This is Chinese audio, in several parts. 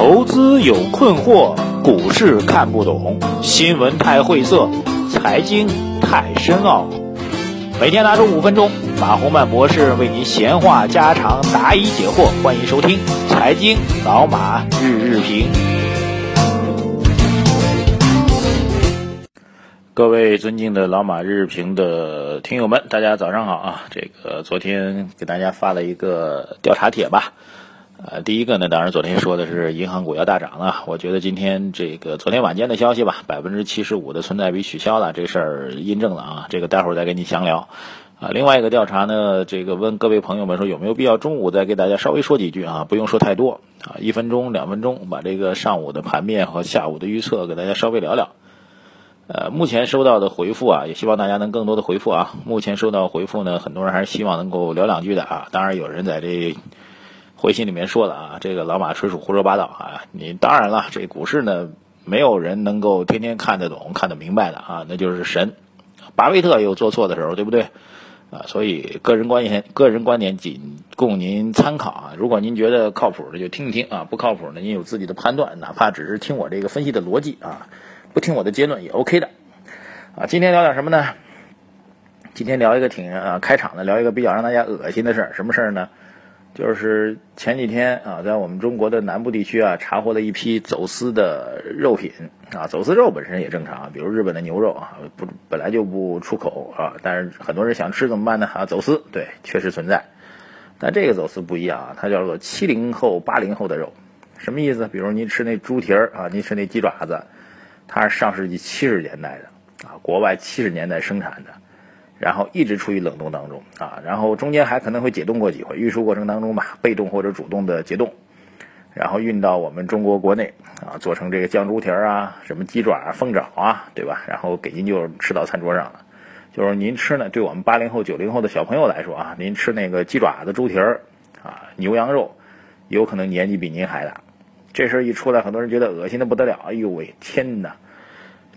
投资有困惑，股市看不懂，新闻太晦涩，财经太深奥。每天拿出五分钟，马洪曼博士为您闲话家常，答疑解惑。欢迎收听《财经老马日日评》。各位尊敬的老马日日评的听友们，大家早上好啊！这个昨天给大家发了一个调查帖吧。呃，第一个呢，当然昨天说的是银行股要大涨了。我觉得今天这个昨天晚间的消息吧，百分之七十五的存在比取消了，这事儿印证了啊。这个待会儿再跟你详聊。啊，另外一个调查呢，这个问各位朋友们说有没有必要中午再给大家稍微说几句啊？不用说太多啊，一分钟、两分钟，把这个上午的盘面和下午的预测给大家稍微聊聊。呃，目前收到的回复啊，也希望大家能更多的回复啊。目前收到回复呢，很多人还是希望能够聊两句的啊。当然有人在这。回信里面说了啊，这个老马纯属胡说八道啊！你当然了，这股市呢，没有人能够天天看得懂、看得明白的啊，那就是神。巴菲特也有做错的时候，对不对？啊，所以个人观点、个人观点仅供您参考啊。如果您觉得靠谱的，就听一听啊；不靠谱的，您有自己的判断，哪怕只是听我这个分析的逻辑啊，不听我的结论也 OK 的。啊，今天聊点什么呢？今天聊一个挺啊开场的，聊一个比较让大家恶心的事儿，什么事儿呢？就是前几天啊，在我们中国的南部地区啊，查获了一批走私的肉品啊。走私肉本身也正常，比如日本的牛肉啊，不本来就不出口啊，但是很多人想吃怎么办呢？啊，走私，对，确实存在。但这个走私不一样啊，它叫做七零后、八零后的肉，什么意思？比如您吃那猪蹄儿啊，您吃那鸡爪子，它是上世纪七十年代的啊，国外七十年代生产的。然后一直处于冷冻当中啊，然后中间还可能会解冻过几回，运输过程当中吧，被动或者主动的解冻，然后运到我们中国国内啊，做成这个酱猪蹄儿啊，什么鸡爪、凤爪啊，对吧？然后给您就吃到餐桌上了。就是您吃呢，对我们八零后、九零后的小朋友来说啊，您吃那个鸡爪子、猪蹄儿啊、牛羊肉，有可能年纪比您还大。这事儿一出来，很多人觉得恶心的不得了。哎呦喂，天哪！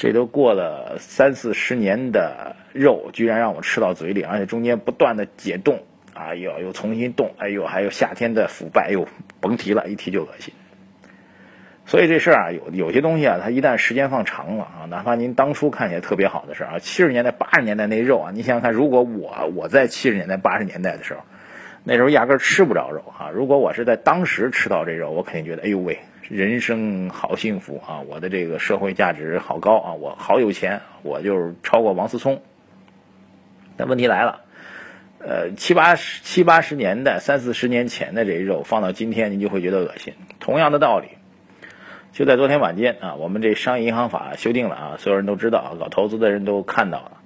这都过了三四十年的肉，居然让我吃到嘴里，而且中间不断的解冻，哎呦，又重新冻，哎呦，还有夏天的腐败，又甭提了，一提就恶心。所以这事儿啊，有有些东西啊，它一旦时间放长了啊，哪怕您当初看起来特别好的事儿啊，七十年代、八十年代那肉啊，你想想看，如果我我在七十年代、八十年代的时候，那时候压根儿吃不着肉啊，如果我是在当时吃到这肉，我肯定觉得，哎呦喂。人生好幸福啊！我的这个社会价值好高啊！我好有钱，我就是超过王思聪。但问题来了，呃，七八十七八十年代、三四十年前的这肉放到今天，您就会觉得恶心。同样的道理，就在昨天晚间啊，我们这商业银行法修订了啊，所有人都知道，搞投资的人都看到了，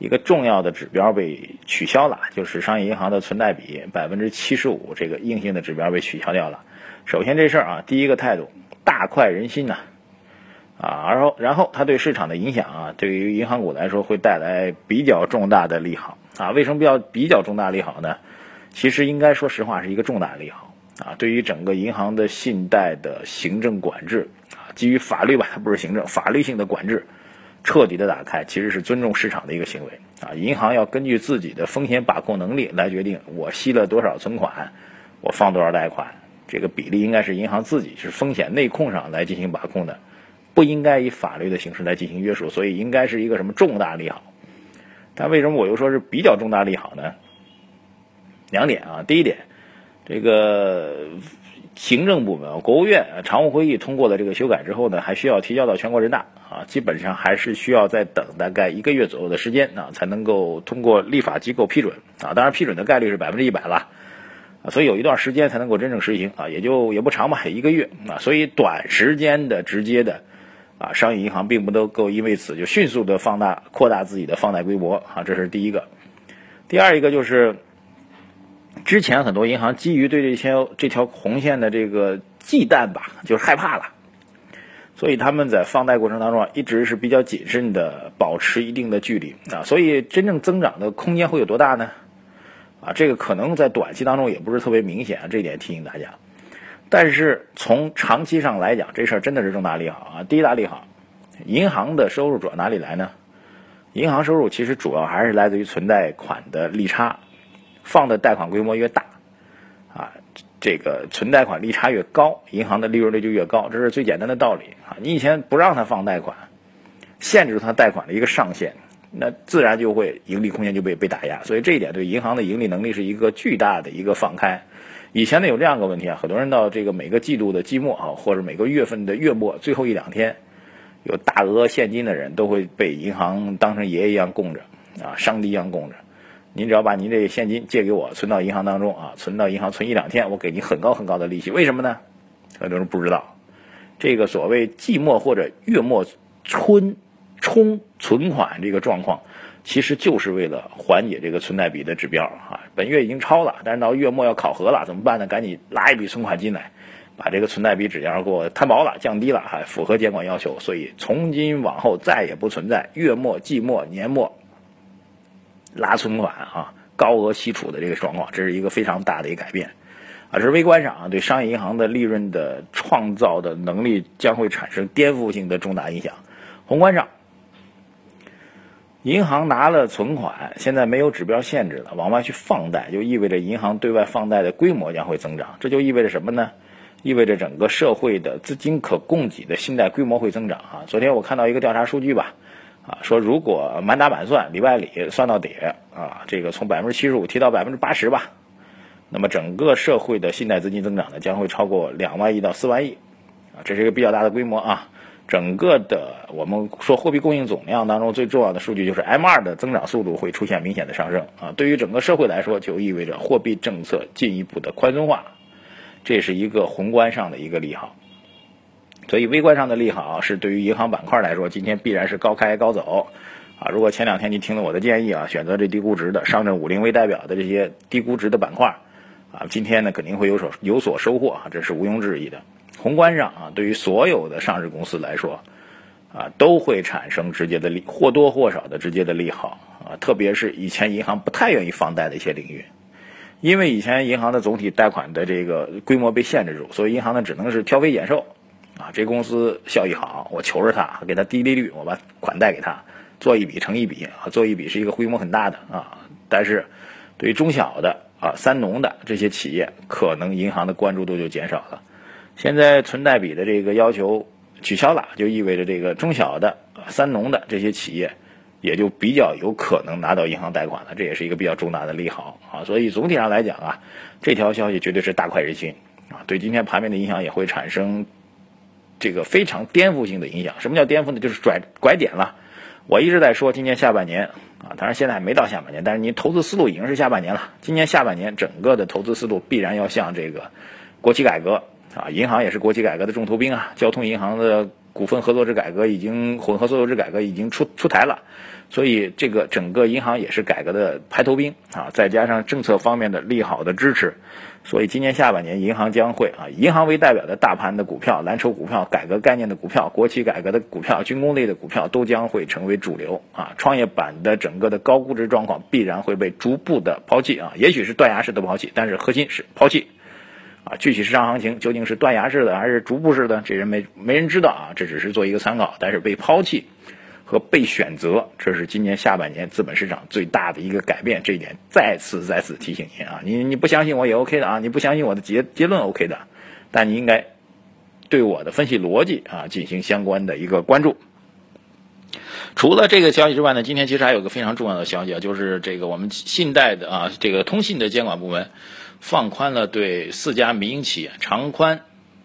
一个重要的指标被取消了，就是商业银行的存贷比百分之七十五这个硬性的指标被取消掉了。首先这事儿啊，第一个态度大快人心呐，啊，然后然后它对市场的影响啊，对于银行股来说会带来比较重大的利好啊。为什么比较比较重大利好呢？其实应该说实话是一个重大利好啊。对于整个银行的信贷的行政管制啊，基于法律吧，它不是行政，法律性的管制彻底的打开，其实是尊重市场的一个行为啊。银行要根据自己的风险把控能力来决定，我吸了多少存款，我放多少贷款。这个比例应该是银行自己是风险内控上来进行把控的，不应该以法律的形式来进行约束，所以应该是一个什么重大利好。但为什么我又说是比较重大利好呢？两点啊，第一点，这个行政部门国务院常务会议通过了这个修改之后呢，还需要提交到全国人大啊，基本上还是需要再等大概一个月左右的时间啊，才能够通过立法机构批准啊，当然批准的概率是百分之一百了。啊，所以有一段时间才能够真正实行啊，也就也不长吧，一个月啊，所以短时间的直接的啊，商业银行并不能够因为此就迅速的放大扩大自己的放贷规模啊，这是第一个。第二一个就是之前很多银行基于对这些这条红线的这个忌惮吧，就是害怕了，所以他们在放贷过程当中啊，一直是比较谨慎的，保持一定的距离啊，所以真正增长的空间会有多大呢？啊，这个可能在短期当中也不是特别明显啊，这点提醒大家。但是从长期上来讲，这事儿真的是重大利好啊！第一大利好，银行的收入主要哪里来呢？银行收入其实主要还是来自于存贷款的利差，放的贷款规模越大，啊，这个存贷款利差越高，银行的利润率就越高，这是最简单的道理啊。你以前不让他放贷款，限制他贷款的一个上限，那自然就会盈利空间就被被打压，所以这一点对银行的盈利能力是一个巨大的一个放开。以前呢有这样一个问题啊，很多人到这个每个季度的季末啊，或者每个月份的月末最后一两天，有大额现金的人都会被银行当成爷爷一样供着啊，上帝一样供着。您只要把您这现金借给我，存到银行当中啊，存到银行存一两天，我给您很高很高的利息。为什么呢？很多人不知道，这个所谓季末或者月末春冲存款这个状况，其实就是为了缓解这个存贷比的指标啊。本月已经超了，但是到月末要考核了，怎么办呢？赶紧拉一笔存款进来，把这个存贷比指标给我摊薄了，降低了，还符合监管要求。所以从今往后再也不存在月末、季末、年末。拉存款啊，高额吸储的这个状况，这是一个非常大的一个改变，啊，这是微观上啊，对商业银行的利润的创造的能力将会产生颠覆性的重大影响。宏观上，银行拿了存款，现在没有指标限制了，往外去放贷，就意味着银行对外放贷的规模将会增长。这就意味着什么呢？意味着整个社会的资金可供给的信贷规模会增长啊。昨天我看到一个调查数据吧。啊，说如果满打满算里外里算到底啊，这个从百分之七十五提到百分之八十吧，那么整个社会的信贷资金增长呢将会超过两万亿到四万亿，啊，这是一个比较大的规模啊。整个的我们说货币供应总量当中最重要的数据就是 M 二的增长速度会出现明显的上升啊。对于整个社会来说，就意味着货币政策进一步的宽松化，这是一个宏观上的一个利好。所以微观上的利好是对于银行板块来说，今天必然是高开高走，啊，如果前两天你听了我的建议啊，选择这低估值的上证五零为代表的这些低估值的板块，啊，今天呢肯定会有所有所收获啊，这是毋庸置疑的。宏观上啊，对于所有的上市公司来说，啊，都会产生直接的利或多或少的直接的利好啊，特别是以前银行不太愿意放贷的一些领域，因为以前银行的总体贷款的这个规模被限制住，所以银行呢只能是挑肥拣瘦。啊，这公司效益好，我求着他，给他低利率，我把款贷给他，做一笔成一笔啊，做一笔是一个规模很大的啊。但是，对于中小的啊、三农的这些企业，可能银行的关注度就减少了。现在存贷比的这个要求取消了，就意味着这个中小的、三农的这些企业，也就比较有可能拿到银行贷款了。这也是一个比较重大的利好啊。所以总体上来讲啊，这条消息绝对是大快人心啊，对今天盘面的影响也会产生。这个非常颠覆性的影响，什么叫颠覆呢？就是拽拐点了。我一直在说，今年下半年啊，当然现在还没到下半年，但是您投资思路已经是下半年了。今年下半年整个的投资思路必然要向这个国企改革啊，银行也是国企改革的重头兵啊，交通银行的股份合作制改革已经混合所有制改革已经出出台了，所以这个整个银行也是改革的排头兵啊，再加上政策方面的利好的支持。所以今年下半年，银行将会啊，银行为代表的大盘的股票、蓝筹股票、改革概念的股票、国企改革的股票、军工类的股票都将会成为主流啊。创业板的整个的高估值状况必然会被逐步的抛弃啊，也许是断崖式的抛弃，但是核心是抛弃啊。具体市场行情究竟是断崖式的还是逐步式的，这人没没人知道啊，这只是做一个参考，但是被抛弃。和被选择，这是今年下半年资本市场最大的一个改变。这一点再次再次提醒您啊，你你不相信我也 OK 的啊，你不相信我的结结论 OK 的，但你应该对我的分析逻辑啊进行相关的一个关注。除了这个消息之外呢，今天其实还有个非常重要的消息啊，就是这个我们信贷的啊这个通信的监管部门放宽了对四家民营企业长宽。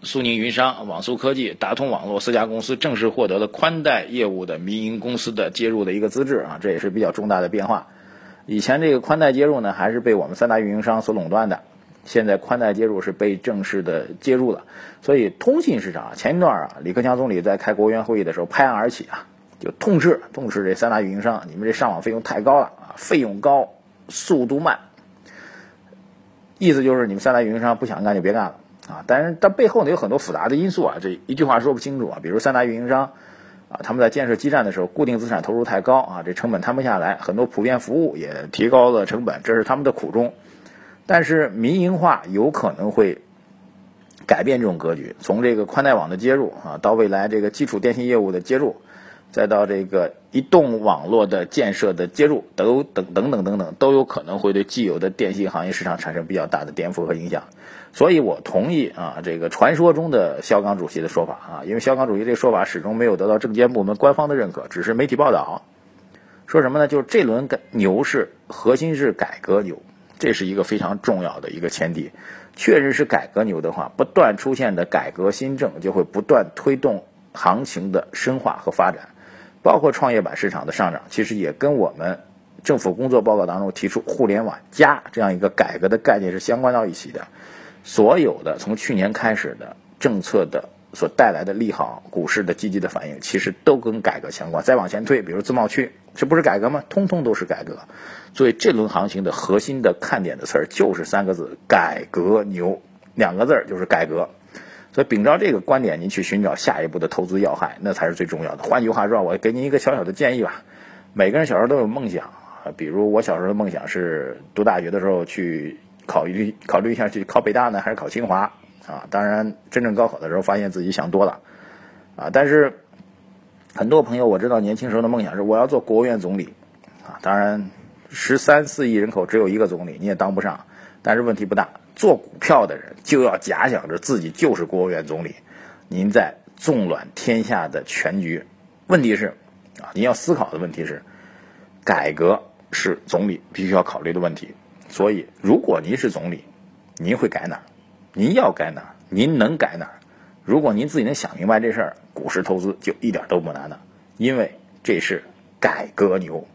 苏宁云商、网速科技、达通网络四家公司正式获得了宽带业务的民营公司的接入的一个资质啊，这也是比较重大的变化。以前这个宽带接入呢，还是被我们三大运营商所垄断的，现在宽带接入是被正式的接入了。所以通信市场前一段啊，李克强总理在开国务院会议的时候拍案而起啊，就痛斥痛斥这三大运营商，你们这上网费用太高了啊，费用高，速度慢，意思就是你们三大运营商不想干就别干了。啊，但是它背后呢有很多复杂的因素啊，这一句话说不清楚啊。比如三大运营商啊，他们在建设基站的时候，固定资产投入太高啊，这成本摊不下来，很多普遍服务也提高了成本，这是他们的苦衷。但是民营化有可能会改变这种格局，从这个宽带网的接入啊，到未来这个基础电信业务的接入，再到这个移动网络的建设的接入，都等等等等等，都有可能会对既有的电信行业市场产生比较大的颠覆和影响。所以我同意啊，这个传说中的肖钢主席的说法啊，因为肖钢主席这个说法始终没有得到证监部门官方的认可，只是媒体报道。说什么呢？就是这轮牛市核心是改革牛，这是一个非常重要的一个前提。确实是改革牛的话，不断出现的改革新政就会不断推动行情的深化和发展，包括创业板市场的上涨，其实也跟我们政府工作报告当中提出“互联网加”这样一个改革的概念是相关到一起的。所有的从去年开始的政策的所带来的利好，股市的积极的反应，其实都跟改革相关。再往前推，比如自贸区，这不是改革吗？通通都是改革。所以这轮行情的核心的看点的词儿就是三个字：改革牛。两个字儿就是改革。所以秉着这个观点，您去寻找下一步的投资要害，那才是最重要的。换句话说，我给您一个小小的建议吧。每个人小时候都有梦想啊，比如我小时候的梦想是读大学的时候去。考虑考虑一下去考北大呢，还是考清华啊？当然，真正高考的时候，发现自己想多了啊。但是很多朋友我知道，年轻时候的梦想是我要做国务院总理啊。当然，十三四亿人口只有一个总理，你也当不上。但是问题不大，做股票的人就要假想着自己就是国务院总理。您在纵览天下的全局，问题是啊，您要思考的问题是，改革是总理必须要考虑的问题。所以，如果您是总理，您会改哪儿？您要改哪儿？您能改哪儿？如果您自己能想明白这事儿，股市投资就一点都不难了，因为这是改革牛。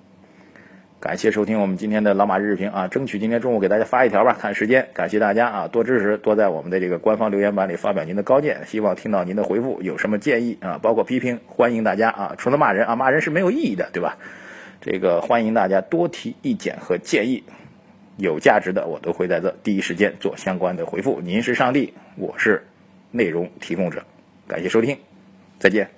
感谢收听我们今天的老马日评啊，争取今天中午给大家发一条吧，看时间。感谢大家啊，多支持，多在我们的这个官方留言板里发表您的高见，希望听到您的回复。有什么建议啊，包括批评，欢迎大家啊，除了骂人啊，骂人是没有意义的，对吧？这个欢迎大家多提意见和建议。有价值的，我都会在这第一时间做相关的回复。您是上帝，我是内容提供者。感谢收听，再见。